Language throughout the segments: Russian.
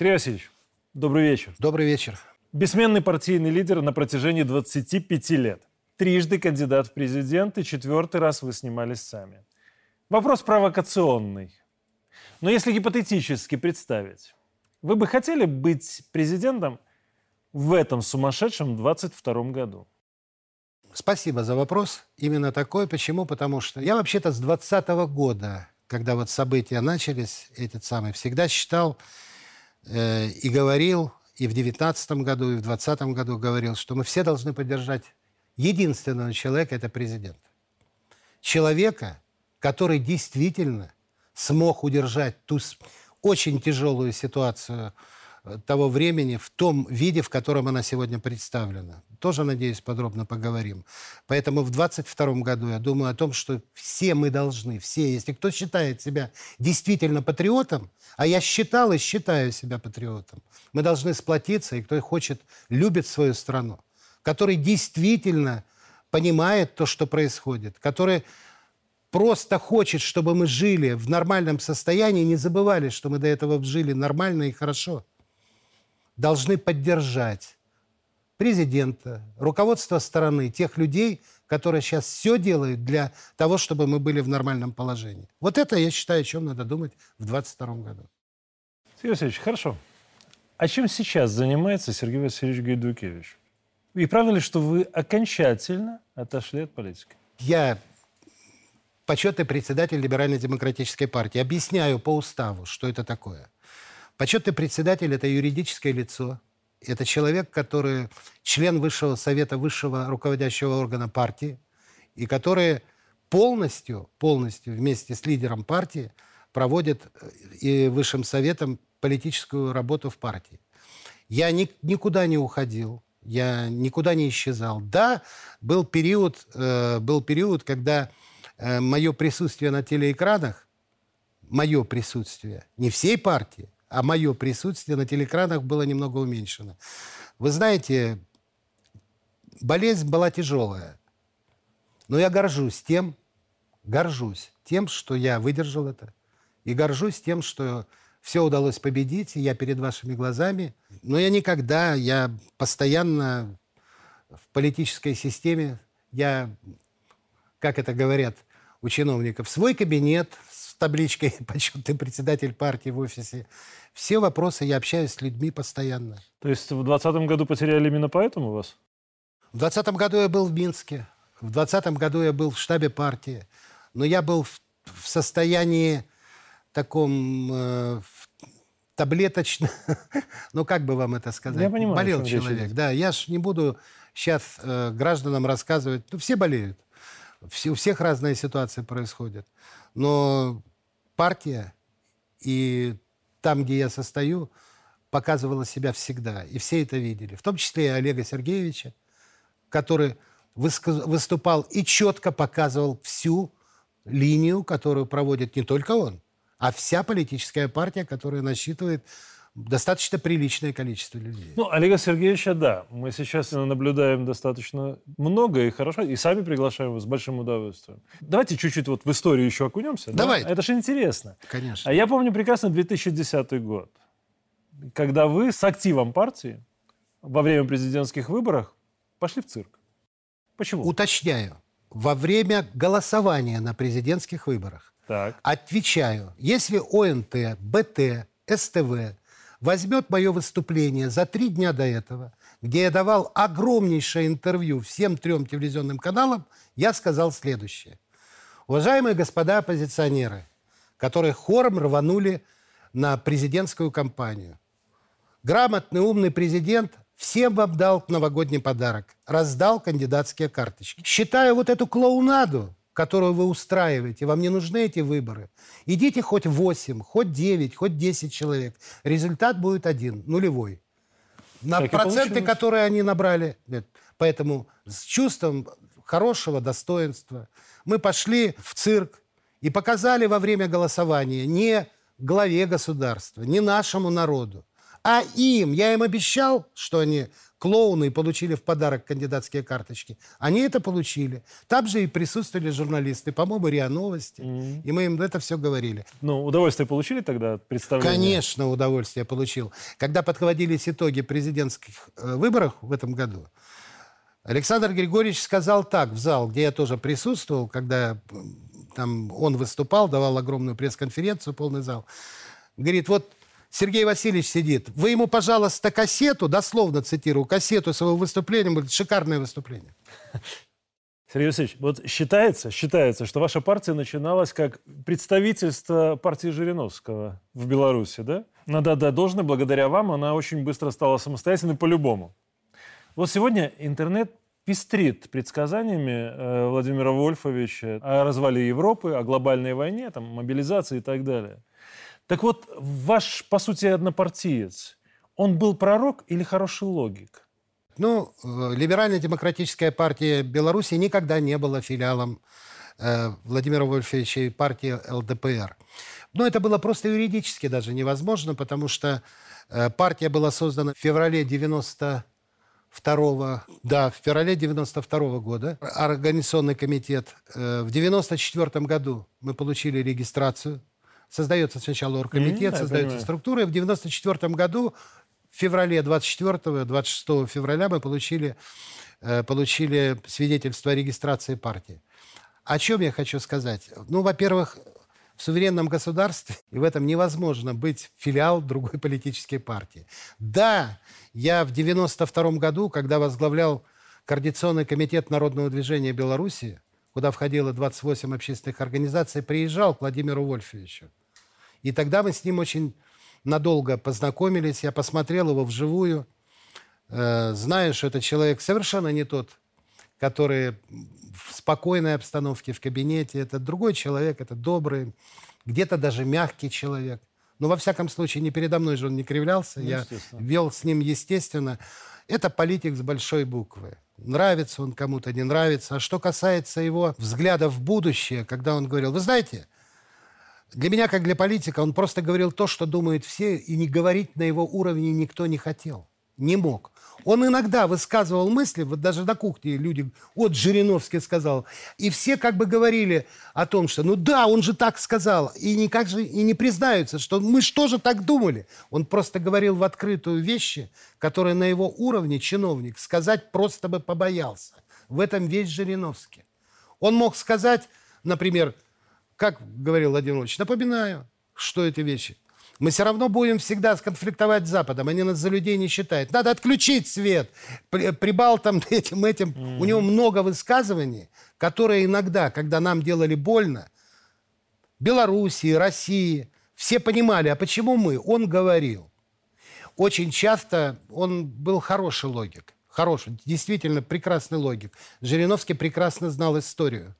Сергей Васильевич, добрый вечер. Добрый вечер. Бессменный партийный лидер на протяжении 25 лет. Трижды кандидат в президенты, четвертый раз вы снимались сами. Вопрос провокационный. Но если гипотетически представить, вы бы хотели быть президентом в этом сумасшедшем 22 году? Спасибо за вопрос. Именно такой. Почему? Потому что я вообще-то с 20 года, когда вот события начались, этот самый, всегда считал и говорил, и в 19 году, и в 20 году говорил, что мы все должны поддержать единственного человека, это президент. Человека, который действительно смог удержать ту очень тяжелую ситуацию э, того времени в том виде, в котором она сегодня представлена. Тоже, надеюсь, подробно поговорим. Поэтому в 22 году я думаю о том, что все мы должны, все, если кто считает себя действительно патриотом, а я считал и считаю себя патриотом, мы должны сплотиться, и кто хочет, любит свою страну, который действительно понимает то, что происходит, который просто хочет, чтобы мы жили в нормальном состоянии, не забывали, что мы до этого жили нормально и хорошо, должны поддержать президента, руководство страны, тех людей, которые сейчас все делают для того, чтобы мы были в нормальном положении. Вот это, я считаю, о чем надо думать в 2022 году. Сергей Васильевич, хорошо. А чем сейчас занимается Сергей Васильевич Гайдукевич? И правда ли, что вы окончательно отошли от политики? Я почетный председатель Либерально-демократической партии. Объясняю по уставу, что это такое. Почетный председатель – это юридическое лицо. Это человек, который член Высшего Совета, высшего руководящего органа партии, и который полностью, полностью вместе с лидером партии проводит э, и Высшим Советом политическую работу в партии. Я ни, никуда не уходил, я никуда не исчезал. Да, был период, э, был период, когда Э, мое присутствие на телеэкранах, мое присутствие, не всей партии, а мое присутствие на телеэкранах было немного уменьшено. Вы знаете, болезнь была тяжелая, но я горжусь тем, горжусь тем, что я выдержал это, и горжусь тем, что все удалось победить, и я перед вашими глазами. Но я никогда, я постоянно в политической системе, я, как это говорят, у чиновников свой кабинет табличкой «Почетный председатель партии» в офисе. Все вопросы, я общаюсь с людьми постоянно. То есть в 2020 году потеряли именно поэтому вас? В 2020 году я был в Минске. В 2020 году я был в штабе партии. Но я был в, в состоянии таком э, таблеточно, ну как бы вам это сказать? Я понимаю, Болел человек, да. Я ж не буду сейчас э, гражданам рассказывать. Ну все болеют. Все, у всех разные ситуации происходят. Но партия и там, где я состою, показывала себя всегда. И все это видели. В том числе и Олега Сергеевича, который выступал и четко показывал всю линию, которую проводит не только он, а вся политическая партия, которая насчитывает достаточно приличное количество людей. Ну, Олега Сергеевича, да. Мы сейчас наблюдаем достаточно много и хорошо, и сами приглашаем его с большим удовольствием. Давайте чуть-чуть вот в историю еще окунемся. Давай. Да? Это же интересно. Конечно. А я помню прекрасно 2010 год, когда вы с активом партии во время президентских выборов пошли в цирк. Почему? Уточняю. Во время голосования на президентских выборах. Так. Отвечаю. Если ОНТ, БТ, СТВ возьмет мое выступление за три дня до этого, где я давал огромнейшее интервью всем трем телевизионным каналам, я сказал следующее. Уважаемые господа оппозиционеры, которые хором рванули на президентскую кампанию. Грамотный, умный президент всем вам дал новогодний подарок. Раздал кандидатские карточки. Считаю вот эту клоунаду которую вы устраиваете, вам не нужны эти выборы. Идите хоть 8, хоть 9, хоть 10 человек. Результат будет один, нулевой. На так проценты, которые они набрали. Нет. Поэтому с чувством хорошего достоинства мы пошли в цирк и показали во время голосования не главе государства, не нашему народу, а им. Я им обещал, что они клоуны получили в подарок кандидатские карточки. Они это получили. Там же и присутствовали журналисты, по-моему, РИА Новости. Mm-hmm. И мы им это все говорили. Ну, удовольствие получили тогда от представления? Конечно, удовольствие получил. Когда подводились итоги президентских э, выборов в этом году, Александр Григорьевич сказал так в зал, где я тоже присутствовал, когда там он выступал, давал огромную пресс-конференцию, полный зал. Говорит, вот Сергей Васильевич сидит. Вы ему, пожалуйста, кассету, дословно цитирую, кассету своего выступления. Будет шикарное выступление. Сергей Васильевич, вот считается, считается, что ваша партия начиналась как представительство партии Жириновского в Беларуси, да? Надо отдать должное, благодаря вам она очень быстро стала самостоятельной по-любому. Вот сегодня интернет пестрит предсказаниями э, Владимира Вольфовича о развале Европы, о глобальной войне, там, мобилизации и так далее. Так вот, ваш, по сути, однопартиец, он был пророк или хороший логик? Ну, э, Либерально-демократическая партия Беларуси никогда не была филиалом э, Владимира Вольфовича и партии ЛДПР. Но это было просто юридически даже невозможно, потому что э, партия была создана в феврале 90 второго, да, в феврале 92 года. Организационный комитет. Э, в 94 году мы получили регистрацию Создается сначала оргкомитет, mm-hmm, создается структура. И в 1994 году, в феврале 24-26 февраля мы получили, э, получили свидетельство о регистрации партии. О чем я хочу сказать? Ну, во-первых, в суверенном государстве, и в этом невозможно быть филиал другой политической партии. Да, я в 92 году, когда возглавлял Координационный комитет Народного движения Беларуси, куда входило 28 общественных организаций, приезжал к Владимиру Вольфовичу. И тогда мы с ним очень надолго познакомились. Я посмотрел его вживую, э, знаю, что это человек совершенно не тот, который в спокойной обстановке в кабинете. Это другой человек, это добрый, где-то даже мягкий человек. Но во всяком случае, не передо мной же он не кривлялся. Ну, Я вел с ним естественно. Это политик с большой буквы. Нравится он кому-то, не нравится. А что касается его взгляда в будущее, когда он говорил, вы знаете, для меня, как для политика, он просто говорил то, что думают все, и не говорить на его уровне никто не хотел, не мог. Он иногда высказывал мысли, вот даже на кухне люди, вот Жириновский сказал, и все как бы говорили о том, что ну да, он же так сказал, и никак же и не признаются, что мы что же так думали. Он просто говорил в открытую вещи, которые на его уровне чиновник сказать просто бы побоялся. В этом весь Жириновский. Он мог сказать, например, как говорил Владимир Владимирович, напоминаю, что эти вещи. Мы все равно будем всегда сконфликтовать с Западом. Они нас за людей не считают. Надо отключить свет. Прибал там этим, этим. Mm-hmm. У него много высказываний, которые иногда, когда нам делали больно, Белоруссии, России, все понимали, а почему мы? Он говорил. Очень часто он был хороший логик. Хороший, действительно прекрасный логик. Жириновский прекрасно знал историю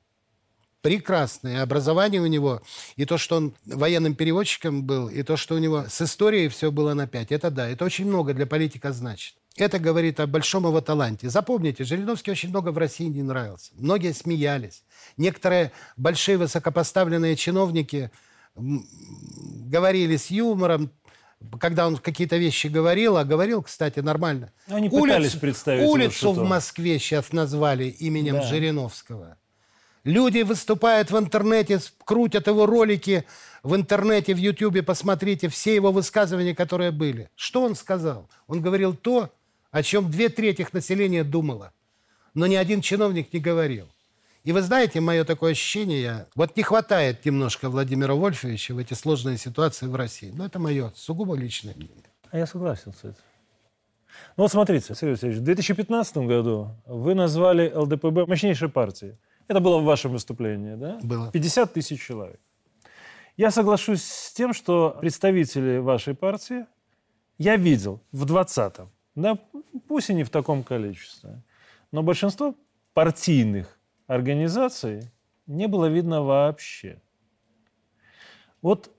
прекрасное образование у него, и то, что он военным переводчиком был, и то, что у него с историей все было на пять. Это да, это очень много для политика значит. Это говорит о большом его таланте. Запомните, Жириновский очень много в России не нравился. Многие смеялись. Некоторые большие высокопоставленные чиновники говорили с юмором, когда он какие-то вещи говорил, а говорил, кстати, нормально. Они пытались представить Улицу в Москве сейчас назвали именем да. Жириновского. Люди выступают в интернете, крутят его ролики в интернете, в Ютьюбе, посмотрите все его высказывания, которые были. Что он сказал? Он говорил то, о чем две трети населения думало. Но ни один чиновник не говорил. И вы знаете, мое такое ощущение, вот не хватает немножко Владимира Вольфовича в эти сложные ситуации в России. Но это мое сугубо личное мнение. А я согласен с этим. Ну вот смотрите, Сергей Васильевич, в 2015 году вы назвали ЛДПБ мощнейшей партией. Это было в вашем выступлении, да? Было. 50 тысяч человек. Я соглашусь с тем, что представители вашей партии я видел в 20-м, да, пусть и не в таком количестве, но большинство партийных организаций не было видно вообще. Вот,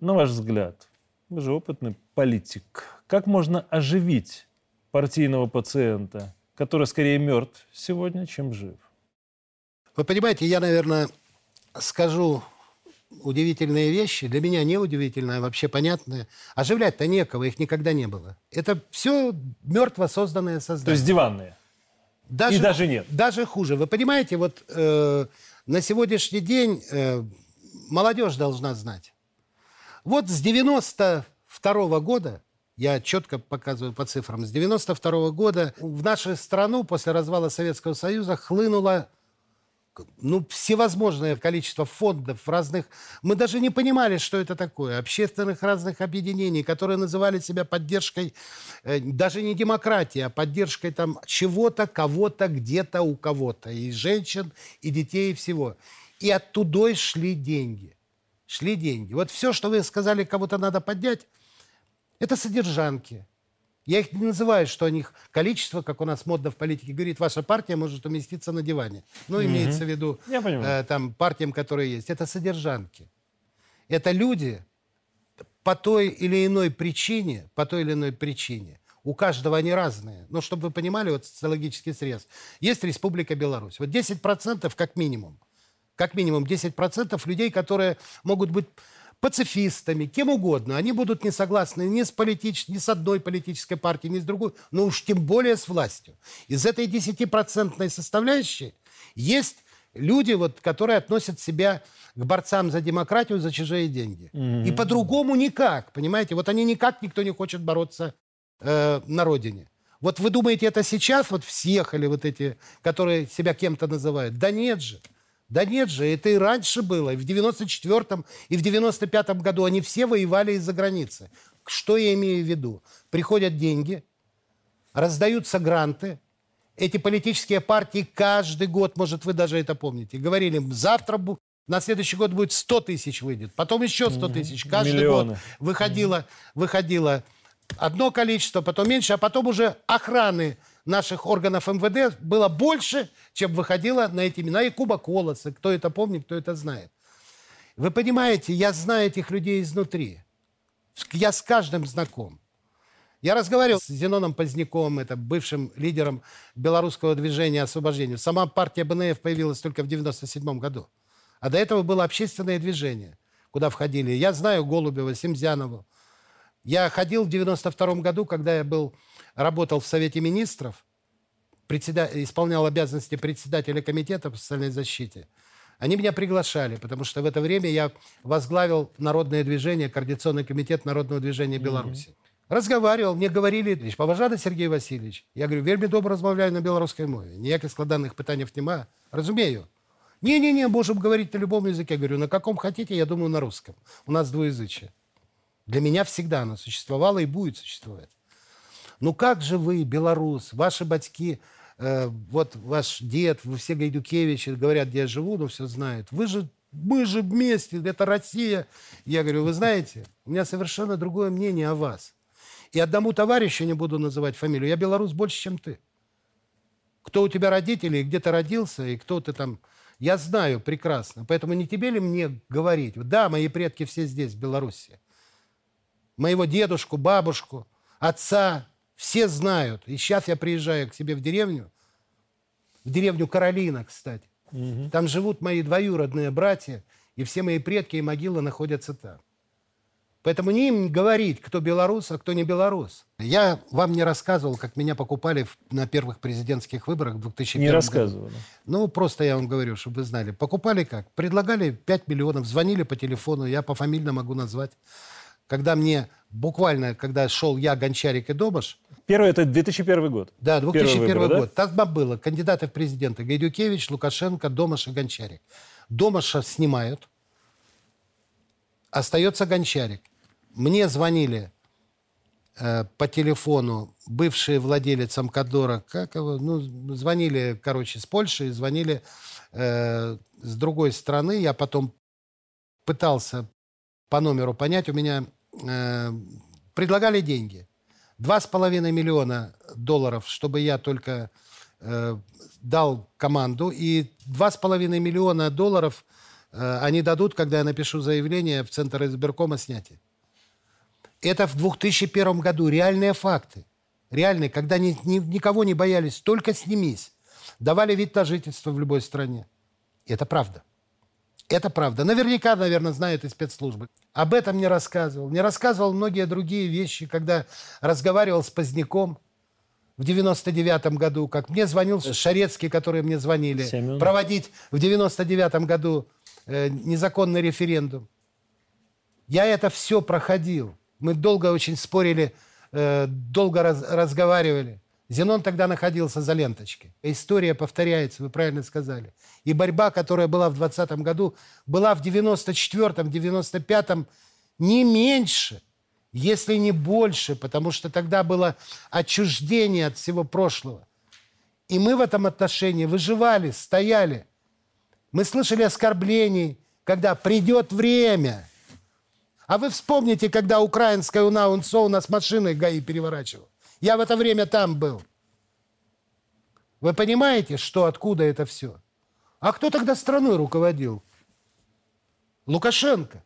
на ваш взгляд, вы же опытный политик, как можно оживить партийного пациента, который скорее мертв сегодня, чем жив? Вы понимаете, я, наверное, скажу удивительные вещи, для меня не удивительные, а вообще понятные. Оживлять-то некого, их никогда не было. Это все мертво созданное создание. То есть диванные? Даже, И даже нет? Даже хуже. Вы понимаете, вот э, на сегодняшний день э, молодежь должна знать. Вот с 92 -го года, я четко показываю по цифрам, с 92 -го года в нашу страну после развала Советского Союза хлынуло ну, всевозможное количество фондов разных. Мы даже не понимали, что это такое. Общественных разных объединений, которые называли себя поддержкой, э, даже не демократии, а поддержкой там чего-то, кого-то, где-то у кого-то. И женщин, и детей, и всего. И оттуда шли деньги. Шли деньги. Вот все, что вы сказали, кого-то надо поднять, это содержанки – я их не называю, что у них количество, как у нас модно в политике говорит, ваша партия может уместиться на диване. Ну, имеется в виду э, там партиям, которые есть. Это содержанки. Это люди по той или иной причине, по той или иной причине. У каждого они разные. Но чтобы вы понимали, вот социологический срез. Есть Республика Беларусь. Вот 10% как минимум. Как минимум 10% людей, которые могут быть пацифистами, кем угодно. Они будут не согласны ни с, политич... ни с одной политической партией, ни с другой, но уж тем более с властью. Из этой 10% составляющей есть люди, вот, которые относят себя к борцам за демократию, за чужие деньги. Mm-hmm. И по-другому никак, понимаете? Вот они никак, никто не хочет бороться э, на родине. Вот вы думаете, это сейчас вот съехали вот эти, которые себя кем-то называют? Да нет же. Да нет же, это и раньше было. И в 94-м, и в 95-м году они все воевали из-за границы. Что я имею в виду? Приходят деньги, раздаются гранты. Эти политические партии каждый год, может, вы даже это помните, говорили, завтра на следующий год будет 100 тысяч выйдет, потом еще 100 тысяч. Каждый Миллионы. год выходило, выходило одно количество, потом меньше, а потом уже охраны наших органов МВД было больше, чем выходило на эти имена. И Куба Колоса, кто это помнит, кто это знает. Вы понимаете, я знаю этих людей изнутри. Я с каждым знаком. Я разговаривал с Зеноном Поздняковым, это бывшим лидером белорусского движения освобождения. Сама партия БНФ появилась только в 97 году. А до этого было общественное движение, куда входили. Я знаю Голубева, Семзянову. Я ходил в 92 году, когда я был работал в Совете Министров, председа... исполнял обязанности председателя комитета по социальной защите, они меня приглашали, потому что в это время я возглавил народное движение, Координационный комитет народного движения Беларуси. Mm-hmm. Разговаривал, мне говорили, поважати Сергей Васильевич. Я говорю, вельми добре розмовляю на белорусской мове. Ніяких складанных питань нема. Разумею. Не-не-не, можем говорить на любом языке. Я говорю, на каком хотите, я думаю, на русском. У нас двуязычие. Для меня всегда оно существовало и будет существовать. Ну как же вы, белорус, ваши батьки, э, вот ваш дед, вы все Гайдукевичи, говорят, где я живу, но все знают. Вы же, мы же вместе, это Россия. Я говорю, вы знаете, у меня совершенно другое мнение о вас. И одному товарищу, не буду называть фамилию, я белорус больше, чем ты. Кто у тебя родители, где ты родился, и кто ты там... Я знаю прекрасно. Поэтому не тебе ли мне говорить? Да, мои предки все здесь, в Беларуси. Моего дедушку, бабушку, отца, все знают. И сейчас я приезжаю к себе в деревню, в деревню Каролина, кстати. Угу. Там живут мои двоюродные братья, и все мои предки и могилы находятся там. Поэтому не им говорить, кто белорус, а кто не белорус. Я вам не рассказывал, как меня покупали на первых президентских выборах в 2001 Не рассказывал. Ну, просто я вам говорю, чтобы вы знали. Покупали как? Предлагали 5 миллионов, звонили по телефону, я по фамилии могу назвать когда мне буквально, когда шел я, Гончарик и Домаш... Первый, это 2001 год. Да, 2001 выборы, год. Да? Там было кандидаты в президенты Гайдукевич, Лукашенко, Домаш и Гончарик. Домаша снимают, остается Гончарик. Мне звонили э, по телефону бывшие владелец Амкадора, как его, ну, звонили, короче, с Польши, звонили э, с другой страны. Я потом пытался по номеру понять, у меня Э, предлагали деньги. Два с половиной миллиона долларов, чтобы я только э, дал команду, и два с половиной миллиона долларов э, они дадут, когда я напишу заявление в Центр избиркома снятия. Это в 2001 году реальные факты. Реальные, когда ни, ни, никого не боялись, только снимись. Давали вид на жительство в любой стране. И это правда. Это правда. Наверняка, наверное, знают и спецслужбы. Об этом не рассказывал. Не рассказывал многие другие вещи, когда разговаривал с Поздняком в 99 году, как мне звонил Шарецкий, которые мне звонили, Семен. проводить в 99 году э, незаконный референдум. Я это все проходил. Мы долго очень спорили, э, долго раз, разговаривали. Зенон тогда находился за ленточкой. История повторяется, вы правильно сказали. И борьба, которая была в 20 году, была в 94-м, 95-м не меньше, если не больше, потому что тогда было отчуждение от всего прошлого. И мы в этом отношении выживали, стояли. Мы слышали оскорблений, когда придет время. А вы вспомните, когда украинская УНА УНСО у нас машиной ГАИ переворачивал. Я в это время там был. Вы понимаете, что откуда это все? А кто тогда страной руководил? Лукашенко.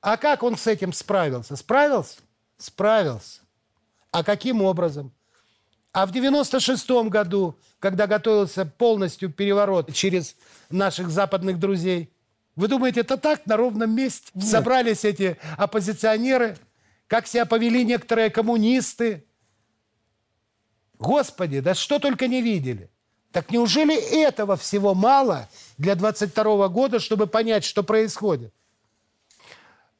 А как он с этим справился? Справился? Справился. А каким образом? А в 96-м году, когда готовился полностью переворот через наших западных друзей, вы думаете, это так, на ровном месте? Нет. Собрались эти оппозиционеры, как себя повели некоторые коммунисты, Господи, да что только не видели. Так неужели этого всего мало для 22 года, чтобы понять, что происходит?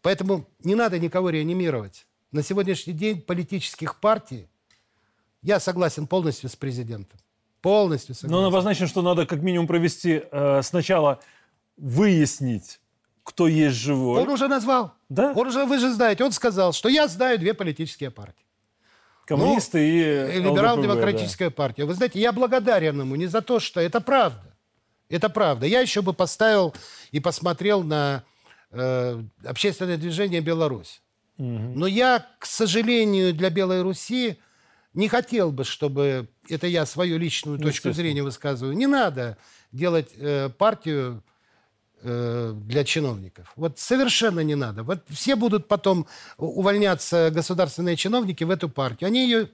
Поэтому не надо никого реанимировать. На сегодняшний день политических партий я согласен полностью с президентом. Полностью согласен. Но он обозначен, что надо как минимум провести э, сначала выяснить, кто есть живой. Он уже назвал. Да? Он уже, вы же знаете, он сказал, что я знаю две политические партии. Коммунисты ну, и Либерал-демократическая да. партия. Вы знаете, я благодарен ему не за то, что это правда. Это правда. Я еще бы поставил и посмотрел на э, общественное движение «Беларусь». Угу. Но я, к сожалению, для Белой Руси не хотел бы, чтобы... Это я свою личную точку зрения высказываю. Не надо делать э, партию Э, для чиновников. Вот совершенно не надо. Вот все будут потом увольняться государственные чиновники в эту партию. Они ее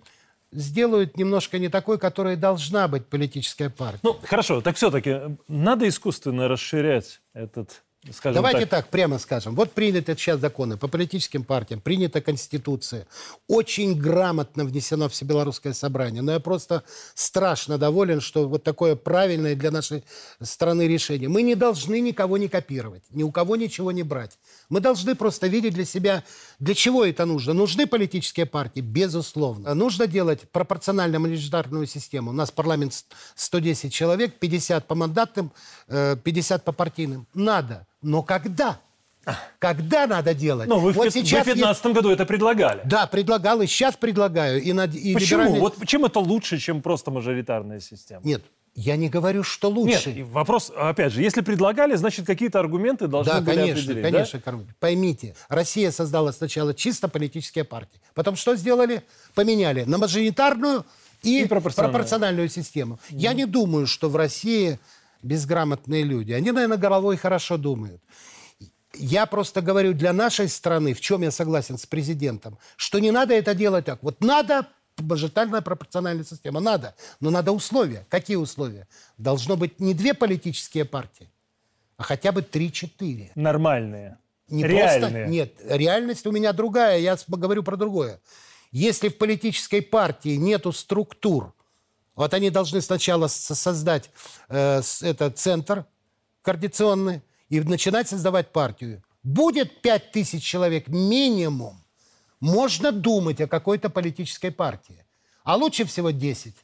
сделают немножко не такой, которой должна быть политическая партия. Ну, хорошо, так все-таки надо искусственно расширять этот Скажем Давайте так. так прямо скажем. Вот приняты сейчас законы по политическим партиям, принята Конституция. Очень грамотно внесено Всебелорусское собрание. Но я просто страшно доволен, что вот такое правильное для нашей страны решение. Мы не должны никого не копировать, ни у кого ничего не брать. Мы должны просто видеть для себя, для чего это нужно. Нужны политические партии? Безусловно. Нужно делать пропорционально мажоритарную систему. У нас парламент 110 человек, 50 по мандатным, 50 э, по партийным. Надо. Но когда? Когда надо делать? Ну, вы вот в 2015 есть... году это предлагали. Да, предлагал, и сейчас предлагаю. И, над... и Почему? Либеральный... Вот чем это лучше, чем просто мажоритарная система? Нет, я не говорю, что лучше. Нет, вопрос, опять же, если предлагали, значит, какие-то аргументы должны да, были конечно, определить. конечно, да? Поймите, Россия создала сначала чисто политические партии. Потом что сделали? Поменяли на мажоритарную и, и пропорциональную. пропорциональную систему. Mm. Я не думаю, что в России безграмотные люди. Они, наверное, головой хорошо думают. Я просто говорю для нашей страны, в чем я согласен с президентом, что не надо это делать так. Вот надо мажоритарная пропорциональная система, надо, но надо условия. Какие условия? Должно быть не две политические партии, а хотя бы три-четыре. Нормальные. Не Реальные. Просто, нет, реальность у меня другая, я говорю про другое. Если в политической партии нету структур, вот они должны сначала создать э, этот центр координационный и начинать создавать партию. Будет 5 тысяч человек минимум, можно думать о какой-то политической партии. А лучше всего 10.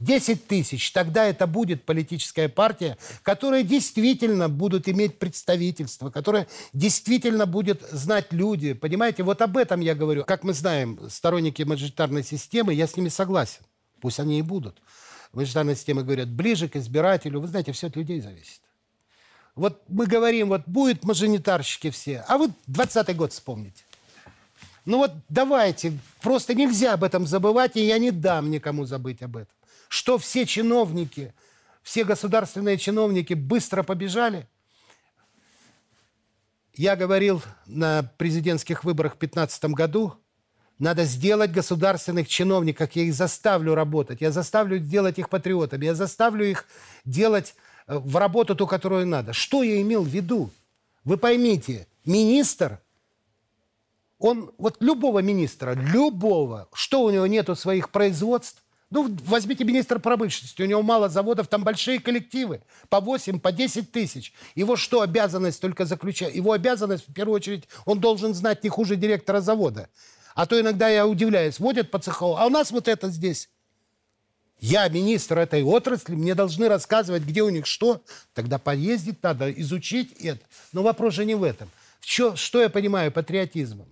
10 тысяч, тогда это будет политическая партия, которая действительно будут иметь представительство, которая действительно будет знать люди. Понимаете, вот об этом я говорю. Как мы знаем, сторонники мажоритарной системы, я с ними согласен. Пусть они и будут. Мажоритарная система говорят, ближе к избирателю. Вы знаете, все от людей зависит. Вот мы говорим, вот будет мажоритарщики все, а вы 20 год вспомните. Ну вот давайте, просто нельзя об этом забывать, и я не дам никому забыть об этом. Что все чиновники, все государственные чиновники быстро побежали. Я говорил на президентских выборах в 2015 году, надо сделать государственных чиновников, я их заставлю работать, я заставлю делать их патриотами, я заставлю их делать э, в работу ту, которую надо. Что я имел в виду? Вы поймите, министр, он, вот любого министра, любого, что у него нету своих производств, ну, возьмите министра промышленности, у него мало заводов, там большие коллективы, по 8, по 10 тысяч. Его что, обязанность только заключать? Его обязанность, в первую очередь, он должен знать не хуже директора завода. А то иногда я удивляюсь, водят по цеху, а у нас вот это здесь. Я министр этой отрасли, мне должны рассказывать, где у них что. Тогда поездить надо, изучить это. Но вопрос же не в этом. Что, что я понимаю патриотизмом?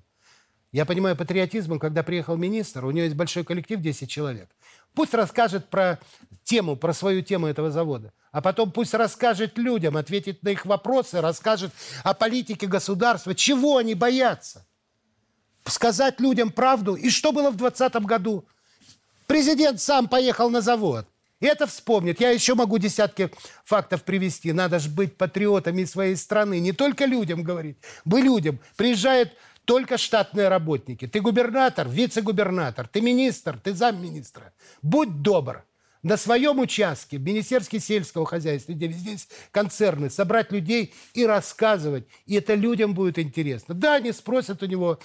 Я понимаю патриотизмом, когда приехал министр, у него есть большой коллектив, 10 человек. Пусть расскажет про тему, про свою тему этого завода. А потом пусть расскажет людям, ответит на их вопросы, расскажет о политике государства. Чего они боятся? Сказать людям правду. И что было в 2020 году? Президент сам поехал на завод. И это вспомнит. Я еще могу десятки фактов привести. Надо же быть патриотами своей страны. Не только людям говорить. Вы людям. Приезжает только штатные работники. Ты губернатор, вице-губернатор, ты министр, ты замминистра. Будь добр, на своем участке, в Министерстве сельского хозяйства, где здесь концерны, собрать людей и рассказывать. И это людям будет интересно. Да, они спросят у него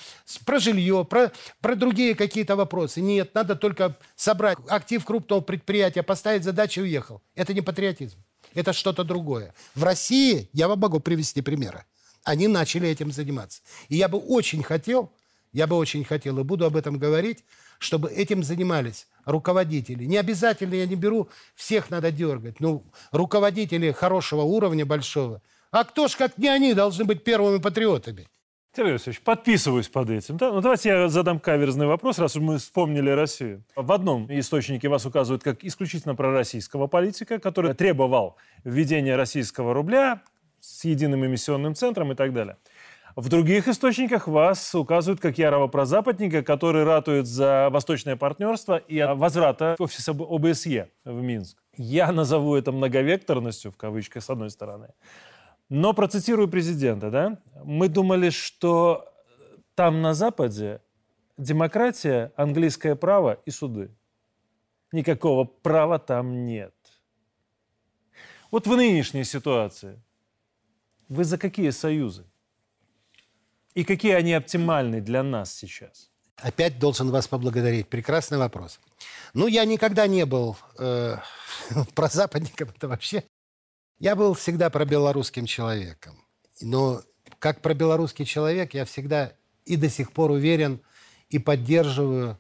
про жилье, про, про другие какие-то вопросы. Нет, надо только собрать актив крупного предприятия, поставить задачу и уехал. Это не патриотизм. Это что-то другое. В России, я вам могу привести примеры они начали этим заниматься. И я бы очень хотел, я бы очень хотел, и буду об этом говорить, чтобы этим занимались руководители. Не обязательно я не беру, всех надо дергать. Ну, руководители хорошего уровня, большого. А кто ж, как не они, должны быть первыми патриотами? Сергей Васильевич, подписываюсь под этим. Да? Ну, давайте я задам каверзный вопрос, раз мы вспомнили Россию. В одном источнике вас указывают как исключительно пророссийского политика, который требовал введения российского рубля, с единым эмиссионным центром и так далее. В других источниках вас указывают как ярого прозападника, который ратует за восточное партнерство и возврата офиса ОБСЕ в Минск. Я назову это многовекторностью, в кавычках, с одной стороны. Но процитирую президента, да? Мы думали, что там на Западе демократия, английское право и суды. Никакого права там нет. Вот в нынешней ситуации – вы за какие союзы? И какие они оптимальны для нас сейчас? Опять должен вас поблагодарить. Прекрасный вопрос. Ну, я никогда не был э, прозападником, это вообще. Я был всегда пробелорусским человеком. Но как пробелорусский человек я всегда и до сих пор уверен и поддерживаю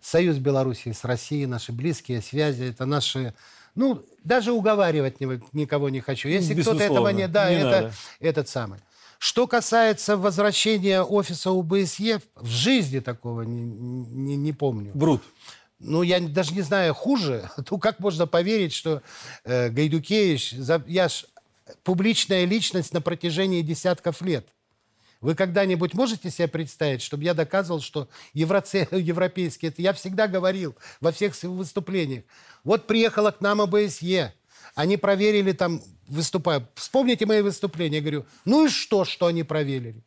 союз Белоруссии с Россией, наши близкие связи, это наши ну, даже уговаривать никого не хочу. Если кто-то этого не... Да, не это надо. этот самый. Что касается возвращения офиса УБСЕ, в жизни такого не, не, не помню. Брут. Ну, я даже не знаю, хуже. Ну, как можно поверить, что э, Гайдукевич... За, я ж публичная личность на протяжении десятков лет. Вы когда-нибудь можете себе представить, чтобы я доказывал, что евроце... европейские... Я всегда говорил во всех выступлениях. Вот приехала к нам ОБСЕ. Они проверили там, выступая. Вспомните мои выступления. Я говорю, ну и что, что они проверили?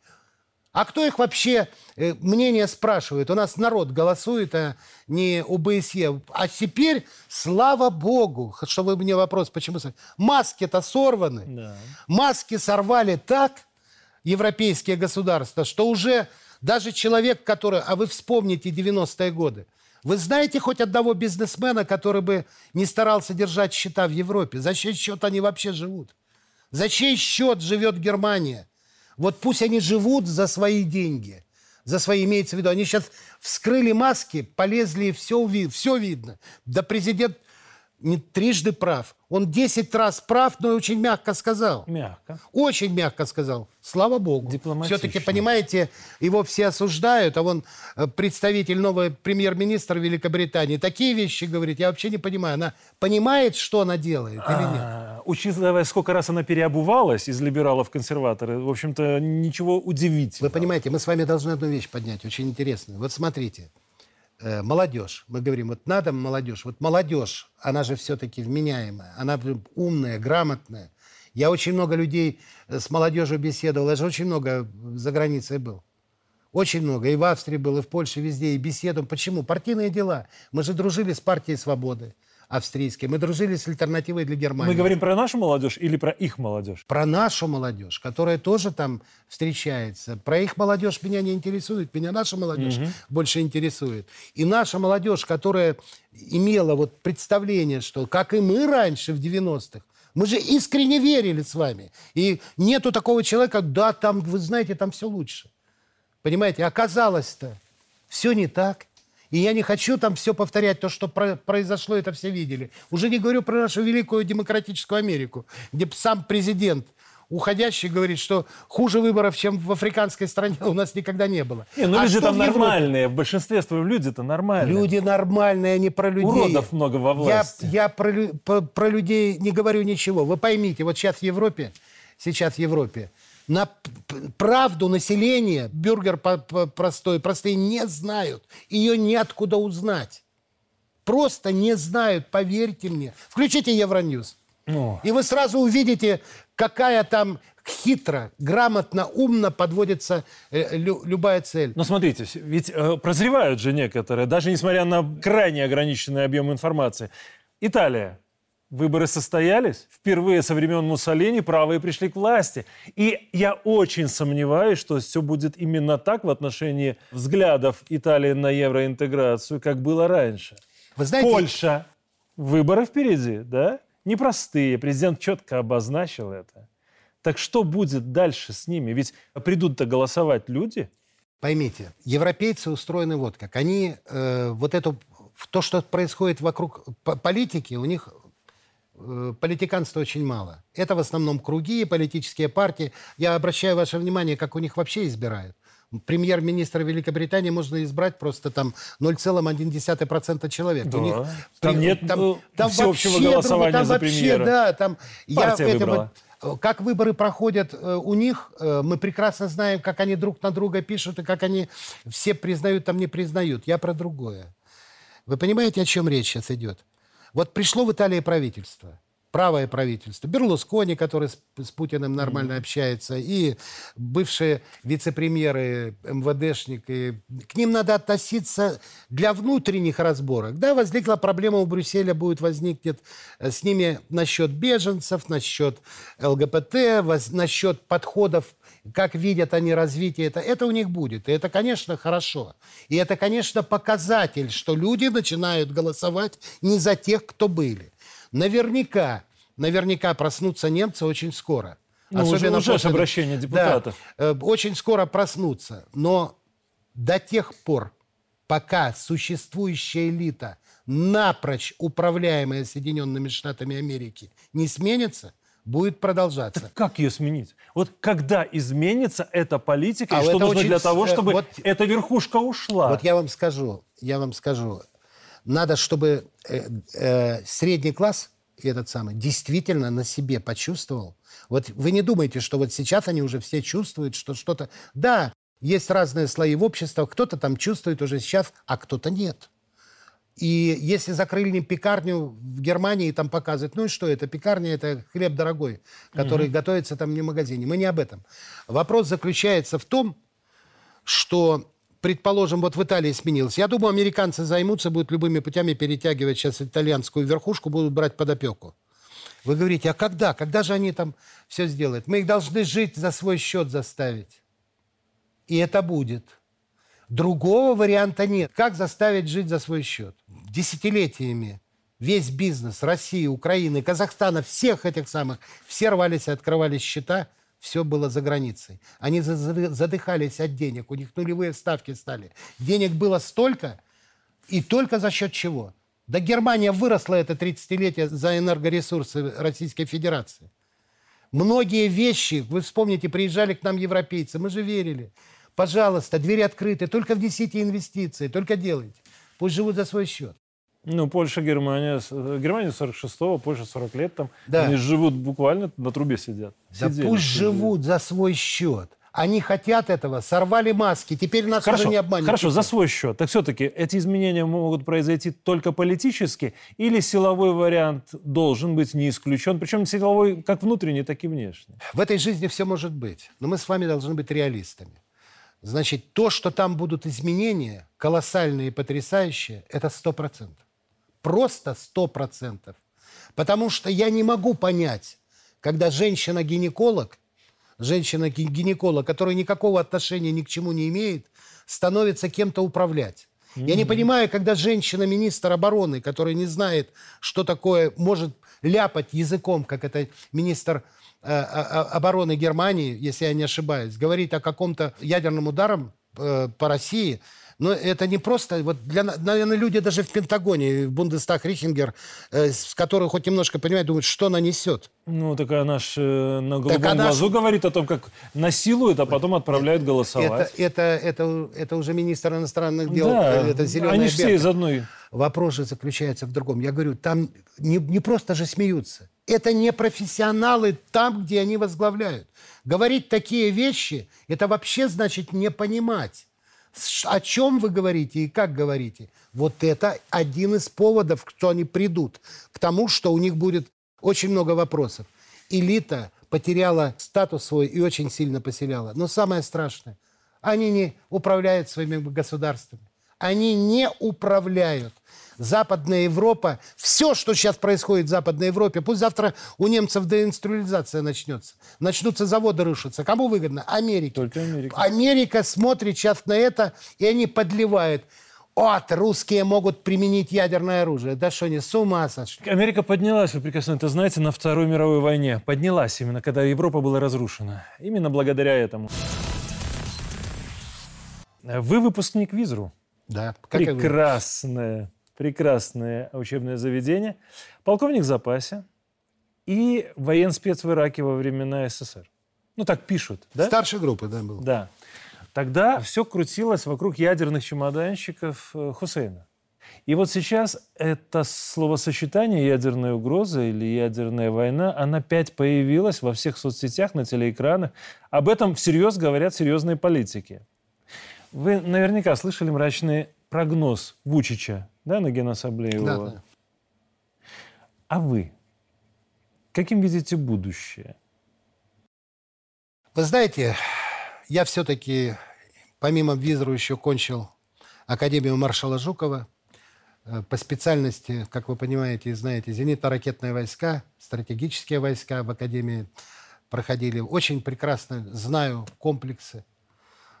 А кто их вообще э, мнение спрашивает? У нас народ голосует, а не ОБСЕ. А теперь, слава богу, что вы мне вопрос, почему... Маски-то сорваны. Да. Маски сорвали так, европейские государства, что уже даже человек, который... А вы вспомните 90-е годы. Вы знаете хоть одного бизнесмена, который бы не старался держать счета в Европе? За чей счет они вообще живут? За чей счет живет Германия? Вот пусть они живут за свои деньги. За свои имеется в виду. Они сейчас вскрыли маски, полезли, все, все видно. Да президент не трижды прав. Он 10 раз прав, но очень мягко сказал. Мягко. Очень мягко сказал. Слава Богу. Все-таки, понимаете, его все осуждают, а он э, представитель нового премьер-министра Великобритании. Такие вещи говорит, я вообще не понимаю. Она понимает, что она делает или нет? А, учитывая, сколько раз она переобувалась из либералов в консерваторы, в общем-то, ничего удивительного. Вы понимаете, мы с вами должны одну вещь поднять, очень интересную. Вот смотрите. Э, молодежь. Мы говорим, вот надо молодежь. Вот молодежь, она же все-таки вменяемая, она умная, грамотная. Я очень много людей э, с молодежью беседовал, я же очень много за границей был. Очень много. И в Австрии был, и в Польше, везде, и беседовал. Почему? Партийные дела. Мы же дружили с партией свободы. Австрийские. Мы дружили с альтернативой для Германии. Мы говорим про нашу молодежь или про их молодежь? Про нашу молодежь, которая тоже там встречается. Про их молодежь меня не интересует, меня наша молодежь угу. больше интересует. И наша молодежь, которая имела вот представление, что, как и мы раньше в 90-х, мы же искренне верили с вами. И нету такого человека, да, там, вы знаете, там все лучше. Понимаете, оказалось-то все не так. И я не хочу там все повторять, то, что про произошло, это все видели. Уже не говорю про нашу великую демократическую Америку, где сам президент уходящий говорит, что хуже выборов, чем в африканской стране, у нас никогда не было. Не, ну а люди там нормальные, в большинстве своем люди-то нормальные. Люди нормальные, а не про людей. Уродов много во власти. Я, я про, про, про людей не говорю ничего. Вы поймите, вот сейчас в Европе, сейчас в Европе, на правду населения бюргер простой, простые не знают. Ее неоткуда узнать. Просто не знают, поверьте мне. Включите Евроньюз. О. И вы сразу увидите, какая там хитро, грамотно, умно подводится э, лю, любая цель. Но смотрите, ведь э, прозревают же некоторые, даже несмотря на крайне ограниченный объем информации. Италия Выборы состоялись. Впервые со времен Муссолини правые пришли к власти. И я очень сомневаюсь, что все будет именно так в отношении взглядов Италии на евроинтеграцию, как было раньше. Вы знаете... Польша. Выборы впереди, да? Непростые. Президент четко обозначил это. Так что будет дальше с ними? Ведь придут-то голосовать люди. Поймите, европейцы устроены вот как. Они э, вот эту то, что происходит вокруг политики, у них политиканства очень мало. Это в основном круги, политические партии. Я обращаю ваше внимание, как у них вообще избирают. Премьер-министра Великобритании можно избрать просто там 0,1% человека. Да. У них, там при, нет там, ну, там всеобщего вообще, голосования там за вообще, премьера. Да, там, Партия я, выбрала. Это, как выборы проходят э, у них, э, мы прекрасно знаем, как они друг на друга пишут и как они все признают, там не признают. Я про другое. Вы понимаете, о чем речь сейчас идет? Вот пришло в Италии правительство, правое правительство, Берлускони, который с, с Путиным нормально mm. общается, и бывшие вице-премьеры, МВДшник, и к ним надо относиться для внутренних разборок. Да, возникла проблема у Брюсселя, будет возникнет э, с ними насчет беженцев, насчет ЛГБТ, воз, насчет подходов как видят они развитие, это, это у них будет. И это, конечно, хорошо. И это, конечно, показатель, что люди начинают голосовать не за тех, кто были. Наверняка, наверняка проснутся немцы очень скоро. Ну, Особенно уже, уже после... обращение депутатов. Да, э, очень скоро проснутся. Но до тех пор, пока существующая элита, напрочь управляемая Соединенными Штатами Америки, не сменится – будет продолжаться. Так как ее сменить? Вот когда изменится эта политика, а и что нужно очень... для того, э, чтобы вот, эта верхушка ушла? Вот я вам скажу, я вам скажу. Надо, чтобы э, э, средний класс, этот самый, действительно на себе почувствовал. Вот вы не думайте, что вот сейчас они уже все чувствуют, что что-то... Да, есть разные слои в обществе, кто-то там чувствует уже сейчас, а кто-то нет. И если закрыли пекарню в Германии, там показывают, ну и что это? Пекарня – это хлеб дорогой, который угу. готовится там не в магазине. Мы не об этом. Вопрос заключается в том, что, предположим, вот в Италии сменилось. Я думаю, американцы займутся, будут любыми путями перетягивать сейчас итальянскую верхушку, будут брать под опеку. Вы говорите, а когда? Когда же они там все сделают? Мы их должны жить за свой счет заставить. И это будет. Другого варианта нет. Как заставить жить за свой счет? Десятилетиями весь бизнес России, Украины, Казахстана, всех этих самых, все рвались и открывались счета, все было за границей. Они задыхались от денег, у них нулевые ставки стали. Денег было столько, и только за счет чего? Да Германия выросла это 30-летие за энергоресурсы Российской Федерации. Многие вещи, вы вспомните, приезжали к нам европейцы, мы же верили. Пожалуйста, двери открыты, только внесите инвестиции, только делайте. Пусть живут за свой счет. Ну, Польша, Германия. Германия 46-го, Польша 40 лет там. Да. Они живут буквально на трубе сидят. Да Сидели, пусть сидели. живут за свой счет. Они хотят этого, сорвали маски, теперь нас хорошо, уже не обманывают. Хорошо, за свой счет. Так все-таки эти изменения могут произойти только политически или силовой вариант должен быть не исключен, причем силовой как внутренний, так и внешний? В этой жизни все может быть, но мы с вами должны быть реалистами. Значит, то, что там будут изменения, колоссальные и потрясающие, это сто процентов. Просто сто процентов. Потому что я не могу понять, когда женщина-гинеколог, женщина-гинеколог, которая никакого отношения ни к чему не имеет, становится кем-то управлять. Mm-hmm. Я не понимаю, когда женщина-министр обороны, которая не знает, что такое, может ляпать языком, как это министр обороны Германии, если я не ошибаюсь, говорит о каком-то ядерном ударом э, по России – но это не просто... Вот для, наверное, люди даже в Пентагоне, в Бундестаг Рихингер, э, с которых хоть немножко понимают, думают, что она несет. Ну, так она ж э, на голубом так глазу ж... говорит о том, как насилует, а потом отправляет голосовать. Это, это, это, это уже министр иностранных дел. Да, э, это зеленая они все из одной. Вопрос же заключается в другом. Я говорю, там не, не просто же смеются. Это не профессионалы там, где они возглавляют. Говорить такие вещи, это вообще значит не понимать о чем вы говорите и как говорите. Вот это один из поводов, что они придут к тому, что у них будет очень много вопросов. Элита потеряла статус свой и очень сильно поселяла. Но самое страшное, они не управляют своими государствами. Они не управляют. Западная Европа, все, что сейчас происходит в Западной Европе, пусть завтра у немцев деинструализация начнется. Начнутся заводы рушиться. Кому выгодно? Америке. Только Америка. Америка смотрит сейчас на это, и они подливают. Вот, русские могут применить ядерное оружие. Да что, не с ума сошли? Америка поднялась, вы прекрасно это знаете, на Второй мировой войне. Поднялась именно, когда Европа была разрушена. Именно благодаря этому. Вы выпускник ВИЗРУ. Да. Как Прекрасное учебное заведение, полковник в запасе и военспец в Ираке во времена СССР. Ну, так пишут, да? Старшей группы, да, был. Да. Тогда все крутилось вокруг ядерных чемоданщиков э, Хусейна. И вот сейчас это словосочетание «ядерная угроза» или «ядерная война», она опять появилась во всех соцсетях, на телеэкранах. Об этом всерьез говорят серьезные политики. Вы наверняка слышали мрачный прогноз Вучича да, на Генассамблее да, да. А вы? Каким видите будущее? Вы знаете, я все-таки, помимо визора, еще кончил Академию маршала Жукова. Э, по специальности, как вы понимаете и знаете, зенитно-ракетные войска, стратегические войска в Академии проходили. Очень прекрасно знаю комплексы,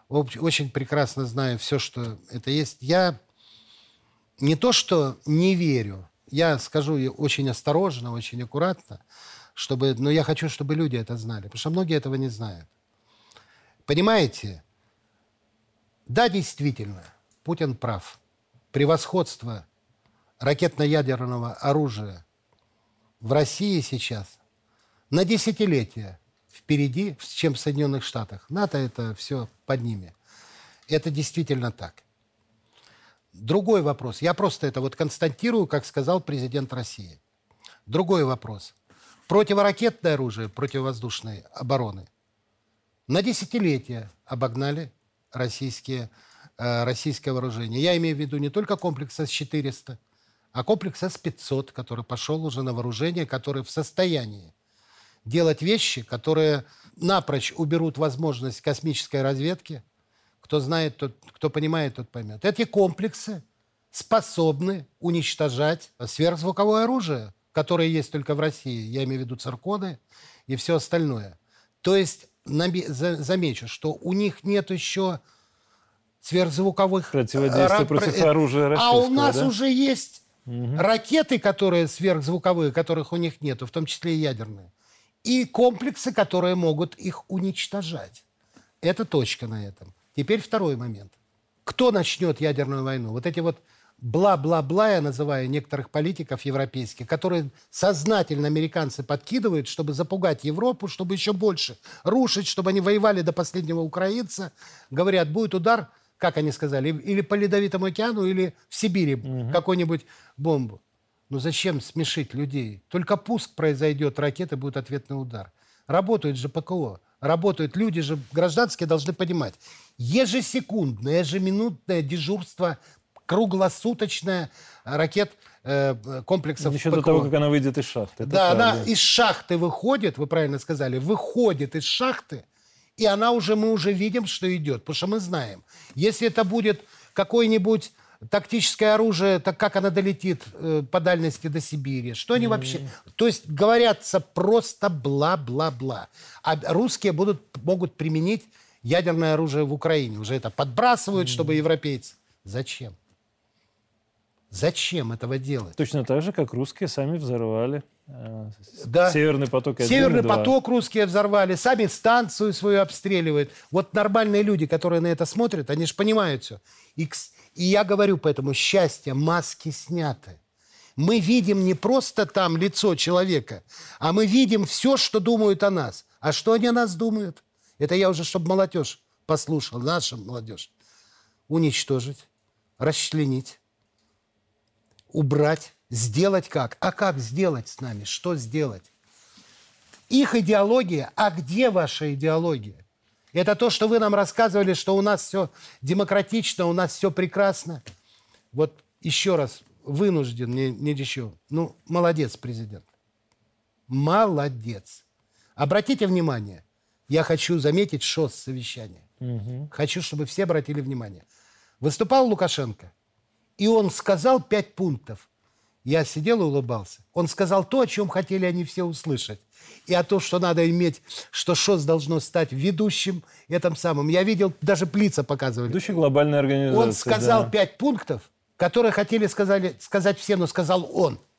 очень прекрасно знаю все, что это есть. Я не то, что не верю, я скажу очень осторожно, очень аккуратно, чтобы, но я хочу, чтобы люди это знали, потому что многие этого не знают. Понимаете? Да, действительно, Путин прав. Превосходство ракетно-ядерного оружия в России сейчас на десятилетия впереди, чем в Соединенных Штатах. НАТО это все под ними. Это действительно так. Другой вопрос. Я просто это вот констатирую, как сказал президент России. Другой вопрос. Противоракетное оружие противовоздушной обороны на десятилетия обогнали российские, э, российское вооружение. Я имею в виду не только комплекс С-400, а комплекс С-500, который пошел уже на вооружение, который в состоянии делать вещи, которые напрочь уберут возможность космической разведки – кто знает, тот, кто понимает, тот поймет. Эти комплексы способны уничтожать сверхзвуковое оружие, которое есть только в России. Я имею в виду цирконы и все остальное. То есть замечу, что у них нет еще сверхзвуковых... Противодействия против оружия российского, А у нас да? уже есть угу. ракеты, которые сверхзвуковые, которых у них нет, в том числе и ядерные. И комплексы, которые могут их уничтожать. Это точка на этом. Теперь второй момент. Кто начнет ядерную войну? Вот эти вот бла-бла-бла, я называю некоторых политиков европейских, которые сознательно американцы подкидывают, чтобы запугать Европу, чтобы еще больше рушить, чтобы они воевали до последнего украинца. Говорят, будет удар, как они сказали, или по Ледовитому океану, или в Сибири угу. какую-нибудь бомбу. Ну зачем смешить людей? Только пуск произойдет, ракеты будет ответный удар. Работают же ПКО работают люди же гражданские должны понимать. Ежесекундное, ежеминутное дежурство, круглосуточное ракет э, комплексов Еще ПКО. до того, как она выйдет из шахты. да, правда. она из шахты выходит, вы правильно сказали, выходит из шахты, и она уже, мы уже видим, что идет, потому что мы знаем. Если это будет какой-нибудь тактическое оружие, так как оно долетит э, по дальности до Сибири, что они вообще... То есть говорятся просто бла-бла-бла. А русские будут, могут применить ядерное оружие в Украине. Уже это подбрасывают, чтобы европейцы. Зачем? Зачем этого делать? Точно так же, как русские сами взорвали э, да. Северный поток 1 Северный поток русские взорвали, сами станцию свою обстреливают. Вот нормальные люди, которые на это смотрят, они же понимают все. И, и я говорю поэтому, счастье, маски сняты. Мы видим не просто там лицо человека, а мы видим все, что думают о нас. А что они о нас думают? Это я уже, чтобы молодежь послушал, наша молодежь. Уничтожить, расчленить, убрать, сделать как? А как сделать с нами? Что сделать? Их идеология, а где ваша идеология? Это то, что вы нам рассказывали, что у нас все демократично, у нас все прекрасно. Вот еще раз, вынужден, не, не еще. Ну, молодец, президент. Молодец. Обратите внимание, я хочу заметить ШОС совещание. Угу. Хочу, чтобы все обратили внимание. Выступал Лукашенко, и он сказал пять пунктов. Я сидел и улыбался. Он сказал то, о чем хотели они все услышать и о том, что надо иметь, что ШОС должно стать ведущим этом самым. Я видел, даже Плица показывали. Ведущий глобальной организации. Он сказал да. пять пунктов, которые хотели сказали, сказать все, но сказал он –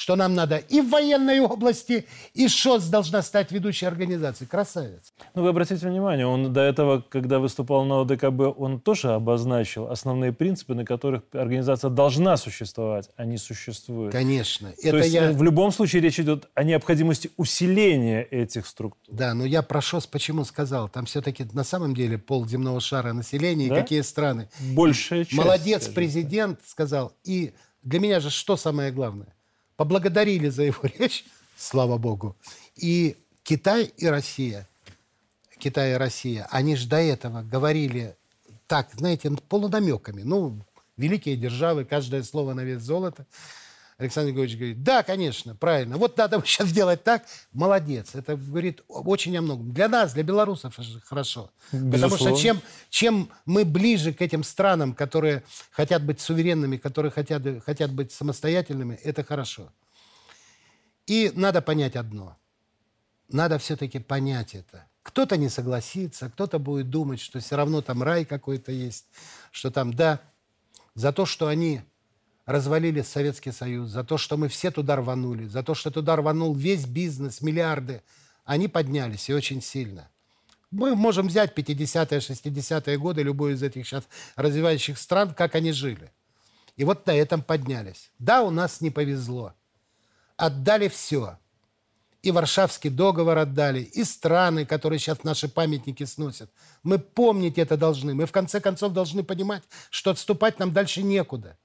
что нам надо и в военной области, и ШОС должна стать ведущей организацией. Красавец. Ну, вы обратите внимание, он до этого, когда выступал на ОДКБ, он тоже обозначил основные принципы, на которых организация должна существовать, а не существует. Конечно. То это есть я... в любом случае речь идет о необходимости усиления этих структур. Да, но я про ШОС почему сказал? Там все-таки на самом деле пол земного шара населения, да? какие страны. Большая часть. Молодец президент сказал. И для меня же что самое главное? Поблагодарили за его речь, слава богу. И Китай и Россия, Китай и Россия, они же до этого говорили так, знаете, полунамеками. Ну, великие державы, каждое слово на вес золота. Александр Григорьевич говорит, да, конечно, правильно. Вот надо сейчас сделать так. Молодец. Это говорит очень о многом. Для нас, для белорусов хорошо. Безусловно. Потому что чем, чем мы ближе к этим странам, которые хотят быть суверенными, которые хотят, хотят быть самостоятельными, это хорошо. И надо понять одно. Надо все-таки понять это. Кто-то не согласится, кто-то будет думать, что все равно там рай какой-то есть, что там, да, за то, что они развалили Советский Союз, за то, что мы все туда рванули, за то, что туда рванул весь бизнес, миллиарды, они поднялись и очень сильно. Мы можем взять 50-е, 60-е годы, любую из этих сейчас развивающих стран, как они жили. И вот на этом поднялись. Да, у нас не повезло. Отдали все. И Варшавский договор отдали, и страны, которые сейчас наши памятники сносят. Мы помнить это должны. Мы в конце концов должны понимать, что отступать нам дальше некуда.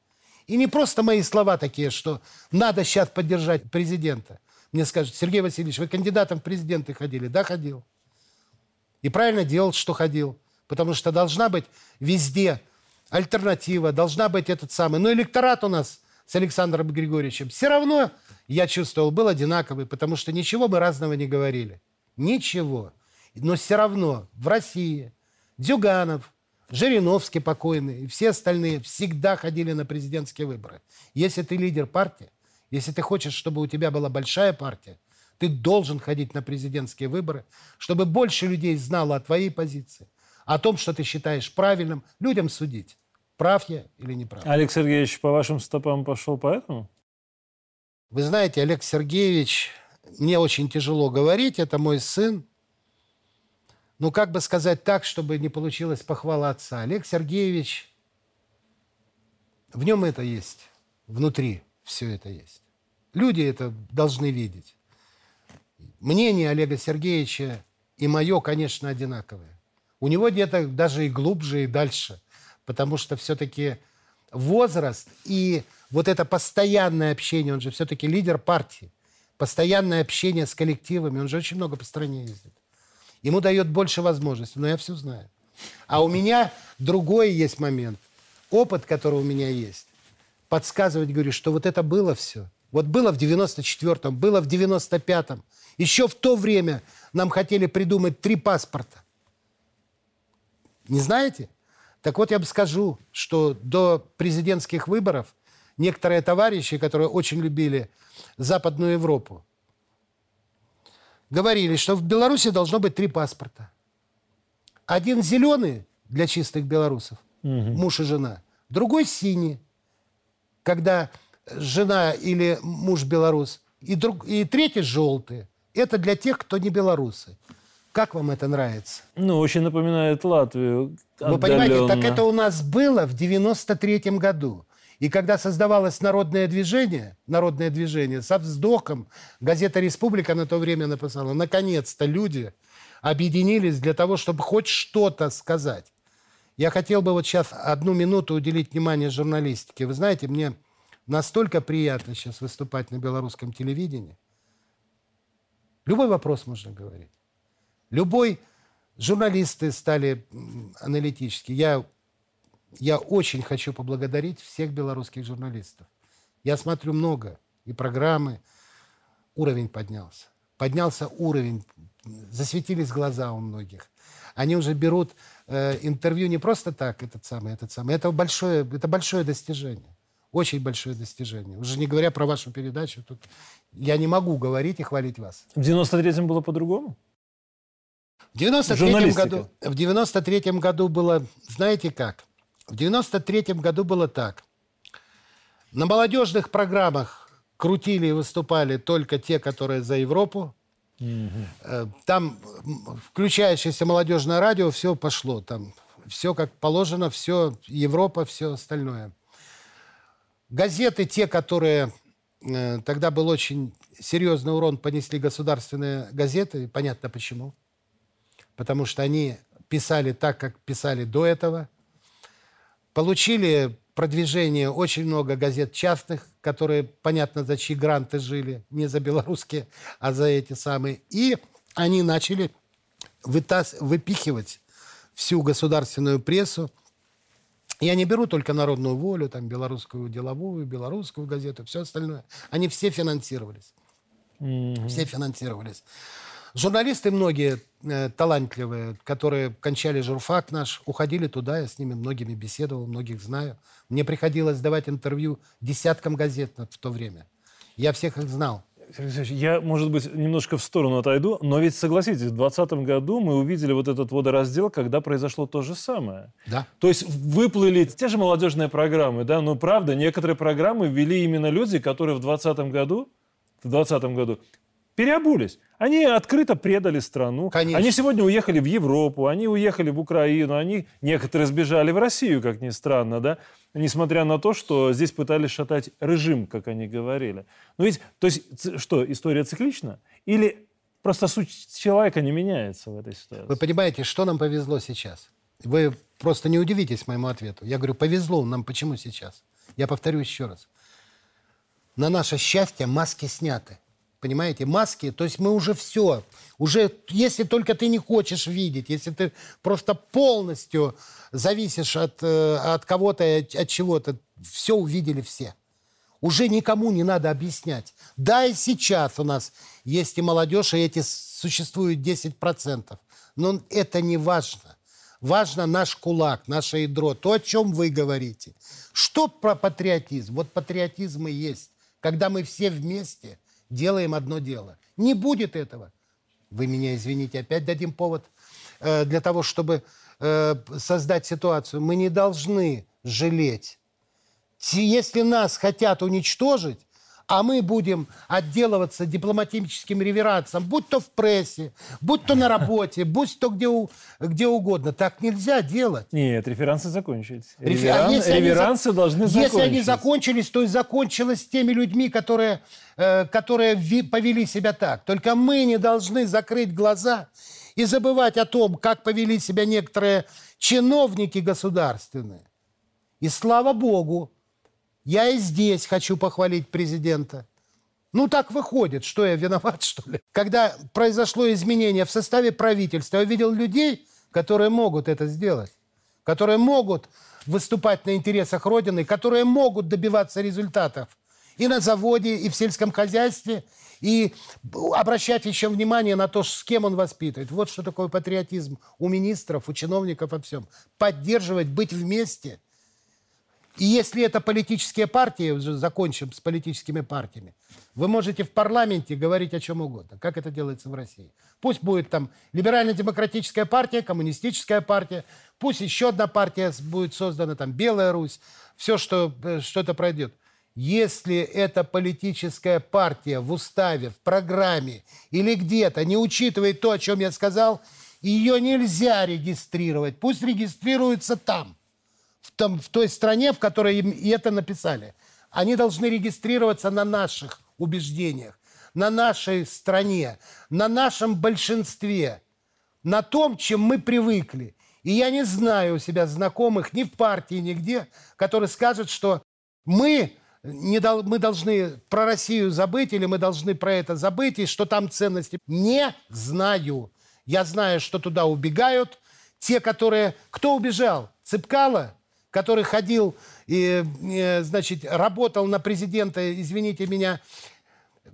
И не просто мои слова такие, что надо сейчас поддержать президента. Мне скажут, Сергей Васильевич, вы кандидатом в президенты ходили? Да, ходил. И правильно делал, что ходил. Потому что должна быть везде альтернатива, должна быть этот самый. Но электорат у нас с Александром Григорьевичем все равно, я чувствовал, был одинаковый, потому что ничего мы разного не говорили. Ничего. Но все равно в России Дюганов, Жириновский покойный и все остальные всегда ходили на президентские выборы. Если ты лидер партии, если ты хочешь, чтобы у тебя была большая партия, ты должен ходить на президентские выборы, чтобы больше людей знало о твоей позиции, о том, что ты считаешь правильным, людям судить, прав я или не прав. Олег Сергеевич по вашим стопам пошел поэтому? Вы знаете, Олег Сергеевич, мне очень тяжело говорить, это мой сын, ну, как бы сказать так, чтобы не получилось похвала отца. Олег Сергеевич, в нем это есть, внутри все это есть. Люди это должны видеть. Мнение Олега Сергеевича и мое, конечно, одинаковое. У него где-то даже и глубже, и дальше. Потому что все-таки возраст и вот это постоянное общение, он же все-таки лидер партии, постоянное общение с коллективами, он же очень много по стране ездит. Ему дает больше возможностей, но я все знаю. А у меня другой есть момент. Опыт, который у меня есть. Подсказывать, говорю, что вот это было все. Вот было в 94-м, было в 95-м. Еще в то время нам хотели придумать три паспорта. Не знаете? Так вот, я бы скажу, что до президентских выборов некоторые товарищи, которые очень любили Западную Европу, говорили, что в Беларуси должно быть три паспорта. Один зеленый для чистых белорусов, угу. муж и жена. Другой синий, когда жена или муж белорус. И, друг, и третий желтый. Это для тех, кто не белорусы. Как вам это нравится? Ну, очень напоминает Латвию. Вы понимаете, так это у нас было в 93 году. И когда создавалось народное движение, народное движение, со вздохом, газета «Республика» на то время написала, наконец-то люди объединились для того, чтобы хоть что-то сказать. Я хотел бы вот сейчас одну минуту уделить внимание журналистике. Вы знаете, мне настолько приятно сейчас выступать на белорусском телевидении. Любой вопрос можно говорить. Любой... Журналисты стали аналитические. Я я очень хочу поблагодарить всех белорусских журналистов. Я смотрю много, и программы. Уровень поднялся. Поднялся уровень, засветились глаза у многих. Они уже берут э, интервью не просто так, этот самый, этот самый. Это большое, это большое достижение. Очень большое достижение. Уже не говоря про вашу передачу, тут я не могу говорить и хвалить вас. В 93-м было по-другому? В 93-м году, в 93 году было, знаете как? В 93 году было так. На молодежных крутили и выступали только те, которые за Европу. Угу. Там включающееся молодежное радио, все пошло. Там все как положено, все Европа, все остальное. Газеты, те, которые э, тогда был очень серьезный урон, понесли государственные газеты. Понятно почему. Потому что они писали так, как писали до этого – Получили продвижение очень много газет частных, которые, понятно, за чьи гранты жили, не за белорусские, а за эти самые. И они начали вытас... выпихивать всю государственную прессу. Я не беру только «Народную волю», там, белорусскую деловую, белорусскую газету, все остальное. Они все финансировались. Mm-hmm. Все финансировались. Журналисты многие э, талантливые, которые кончали журфак наш, уходили туда, я с ними многими беседовал, многих знаю. Мне приходилось давать интервью десяткам газет в то время. Я всех их знал. Я, может быть, немножко в сторону отойду, но ведь согласитесь, в 2020 году мы увидели вот этот водораздел, когда произошло то же самое. Да. То есть выплыли те же молодежные программы, да, но правда, некоторые программы ввели именно люди, которые в 2020 году, в 2020 году переобулись. Они открыто предали страну. Конечно. Они сегодня уехали в Европу, они уехали в Украину, они некоторые сбежали в Россию, как ни странно, да, несмотря на то, что здесь пытались шатать режим, как они говорили. Но ведь, то есть, что, история циклична? Или просто суть человека не меняется в этой ситуации? Вы понимаете, что нам повезло сейчас? Вы просто не удивитесь моему ответу. Я говорю, повезло нам почему сейчас? Я повторю еще раз. На наше счастье маски сняты понимаете, маски, то есть мы уже все, уже, если только ты не хочешь видеть, если ты просто полностью зависишь от, э, от кого-то, от чего-то, все увидели все. Уже никому не надо объяснять. Да, и сейчас у нас есть и молодежь, и эти существуют 10%. Но это не важно. Важно наш кулак, наше ядро, то, о чем вы говорите. Что про патриотизм? Вот патриотизм и есть. Когда мы все вместе – делаем одно дело. Не будет этого. Вы меня извините, опять дадим повод э, для того, чтобы э, создать ситуацию. Мы не должны жалеть. Если нас хотят уничтожить, а мы будем отделываться дипломатическим реверансом, будь то в прессе, будь то на работе, будь то где, где угодно. Так нельзя делать. Нет, реверансы закончились. Реверан, а реверансы они, должны закончиться. Если они закончились, то и закончилось с теми людьми, которые, э, которые повели себя так. Только мы не должны закрыть глаза и забывать о том, как повели себя некоторые чиновники государственные. И слава Богу, я и здесь хочу похвалить президента. Ну, так выходит, что я виноват, что ли? Когда произошло изменение в составе правительства, я видел людей, которые могут это сделать, которые могут выступать на интересах Родины, которые могут добиваться результатов. и на заводе, и в сельском хозяйстве, и обращать еще внимание на то, с кем он воспитывает. Вот что такое патриотизм у министров, у чиновников, во всем. Поддерживать, быть вместе. И если это политические партии, закончим с политическими партиями, вы можете в парламенте говорить о чем угодно, как это делается в России. Пусть будет там либерально-демократическая партия, коммунистическая партия, пусть еще одна партия будет создана, там Белая Русь, все, что, э, что это пройдет. Если эта политическая партия в уставе, в программе или где-то не учитывает то, о чем я сказал, ее нельзя регистрировать. Пусть регистрируется там, в, том, в той стране, в которой им это написали. Они должны регистрироваться на наших убеждениях, на нашей стране, на нашем большинстве, на том, чем мы привыкли. И я не знаю у себя знакомых ни в партии, нигде, которые скажут, что мы не дол, мы должны про Россию забыть или мы должны про это забыть, и что там ценности. Не знаю. Я знаю, что туда убегают те, которые... Кто убежал? Цыпкало, который ходил и, и, значит, работал на президента, извините меня,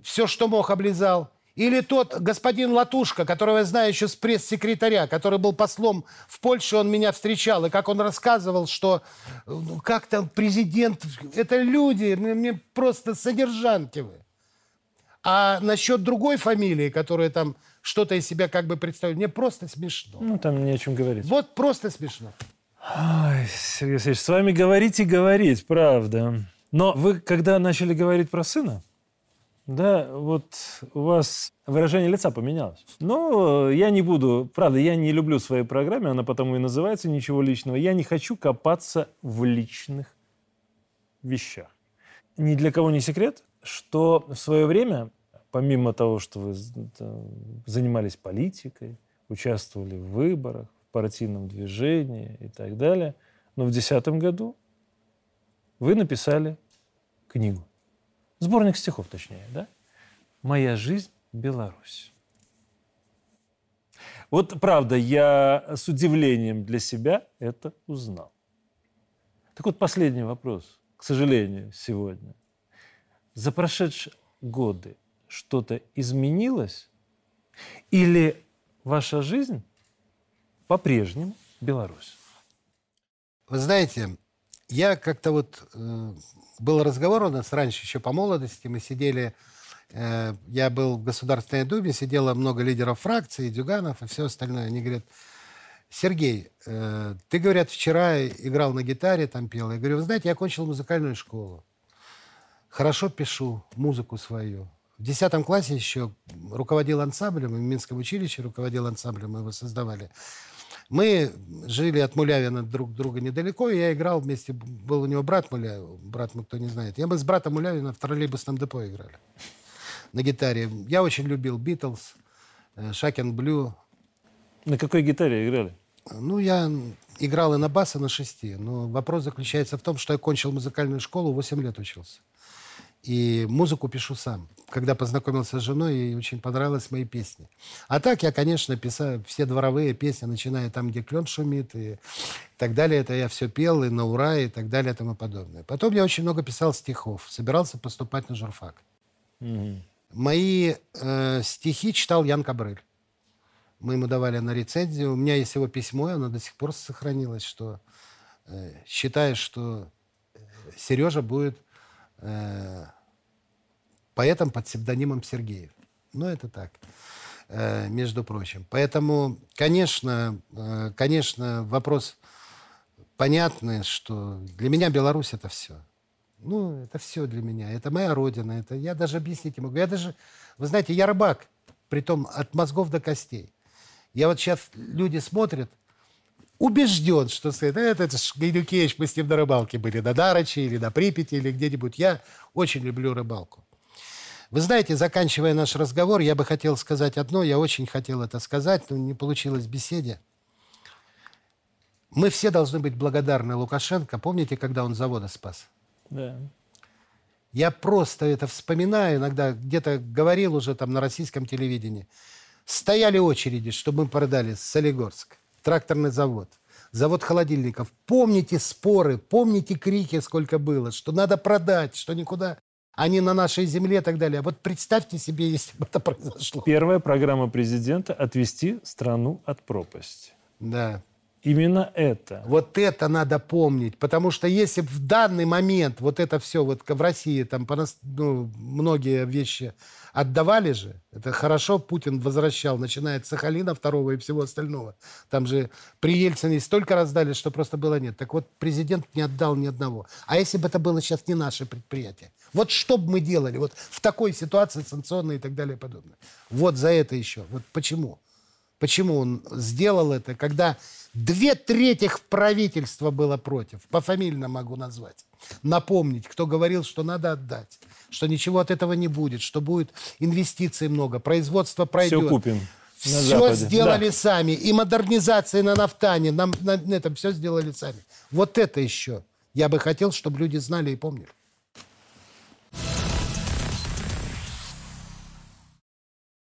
все, что мог, облизал. Или тот господин Латушка, которого я знаю еще с пресс-секретаря, который был послом в Польше, он меня встречал, и как он рассказывал, что ну, как там президент, это люди, мне, мне просто содержанки вы. А насчет другой фамилии, которая там что-то из себя как бы представляет, мне просто смешно. Ну, там не о чем говорить. Вот просто смешно. Ой, Сергей Алексеевич, с вами говорить и говорить, правда. Но вы, когда начали говорить про сына, да, вот у вас выражение лица поменялось. Но я не буду, правда, я не люблю в своей программе, она потому и называется «Ничего личного». Я не хочу копаться в личных вещах. Ни для кого не секрет, что в свое время, помимо того, что вы занимались политикой, участвовали в выборах, партийном движении и так далее, но в 2010 году вы написали книгу. Сборник стихов, точнее, да? «Моя жизнь – Беларусь». Вот правда, я с удивлением для себя это узнал. Так вот, последний вопрос, к сожалению, сегодня. За прошедшие годы что-то изменилось? Или ваша жизнь по-прежнему Беларусь? Вы знаете, я как-то вот э, был разговор у нас раньше, еще по молодости, мы сидели, э, я был в Государственной Думе, сидело много лидеров фракции, Дюганов и все остальное. Они говорят, Сергей, э, ты, говорят, вчера играл на гитаре, там пел. Я говорю, вы знаете, я окончил музыкальную школу. Хорошо пишу музыку свою. В десятом классе еще руководил ансамблем, в Минском училище руководил ансамблем, мы его создавали. Мы жили от Мулявина друг друга недалеко, и я играл вместе, был у него брат Мулявин, брат, кто не знает. Я мы с братом Мулявина в троллейбусном депо играли на гитаре. Я очень любил Битлз, Шакен Блю. На какой гитаре играли? Ну, я играл и на бас, и на шести. Но вопрос заключается в том, что я кончил музыкальную школу, 8 лет учился. И музыку пишу сам. Когда познакомился с женой, ей очень понравились мои песни. А так я, конечно, писал все дворовые песни, начиная там, где клен шумит и так далее. Это я все пел и на ура и так далее и тому подобное. Потом я очень много писал стихов. Собирался поступать на журфак. Mm-hmm. Мои э, стихи читал Ян Кабрель. Мы ему давали на рецензию. У меня есть его письмо, оно до сих пор сохранилось, что э, считаю, что Сережа будет э, поэтом под псевдонимом Сергеев. Ну, это так, э, между прочим. Поэтому, конечно, э, конечно, вопрос понятный, что для меня Беларусь это все. Ну, это все для меня. Это моя родина. Это я даже объяснить не могу. Я даже, вы знаете, я рыбак, притом от мозгов до костей. Я вот сейчас люди смотрят, убежден, что это, это, это Гайдукевич, мы с ним на рыбалке были, на Дарочи или на Припяти или где-нибудь. Я очень люблю рыбалку. Вы знаете, заканчивая наш разговор, я бы хотел сказать одно, я очень хотел это сказать, но не получилось в беседе. Мы все должны быть благодарны Лукашенко. Помните, когда он завода спас? Да. Я просто это вспоминаю, иногда где-то говорил уже там на российском телевидении. Стояли очереди, чтобы мы продали Солигорск тракторный завод, завод холодильников. Помните споры, помните крики, сколько было, что надо продать, что никуда. они на нашей земле и так далее. Вот представьте себе, если бы это произошло. Первая программа президента – отвести страну от пропасти. Да. Именно это. Вот это надо помнить, потому что если в данный момент вот это все вот в России там ну, многие вещи отдавали же, это хорошо Путин возвращал, начиная от Сахалина второго и всего остального. Там же при Ельцине столько раздали, что просто было нет. Так вот президент не отдал ни одного. А если бы это было сейчас не наше предприятие? Вот что бы мы делали вот в такой ситуации санкционной и так далее и подобное? Вот за это еще. Вот почему? Почему он сделал это, когда Две трети правительства было против. Пофамильно могу назвать. Напомнить, кто говорил, что надо отдать, что ничего от этого не будет, что будет инвестиций много, производство пройдет. Все купим. Все Западе. сделали да. сами. И модернизация на нафтане, на, на, на этом все сделали сами. Вот это еще. Я бы хотел, чтобы люди знали и помнили.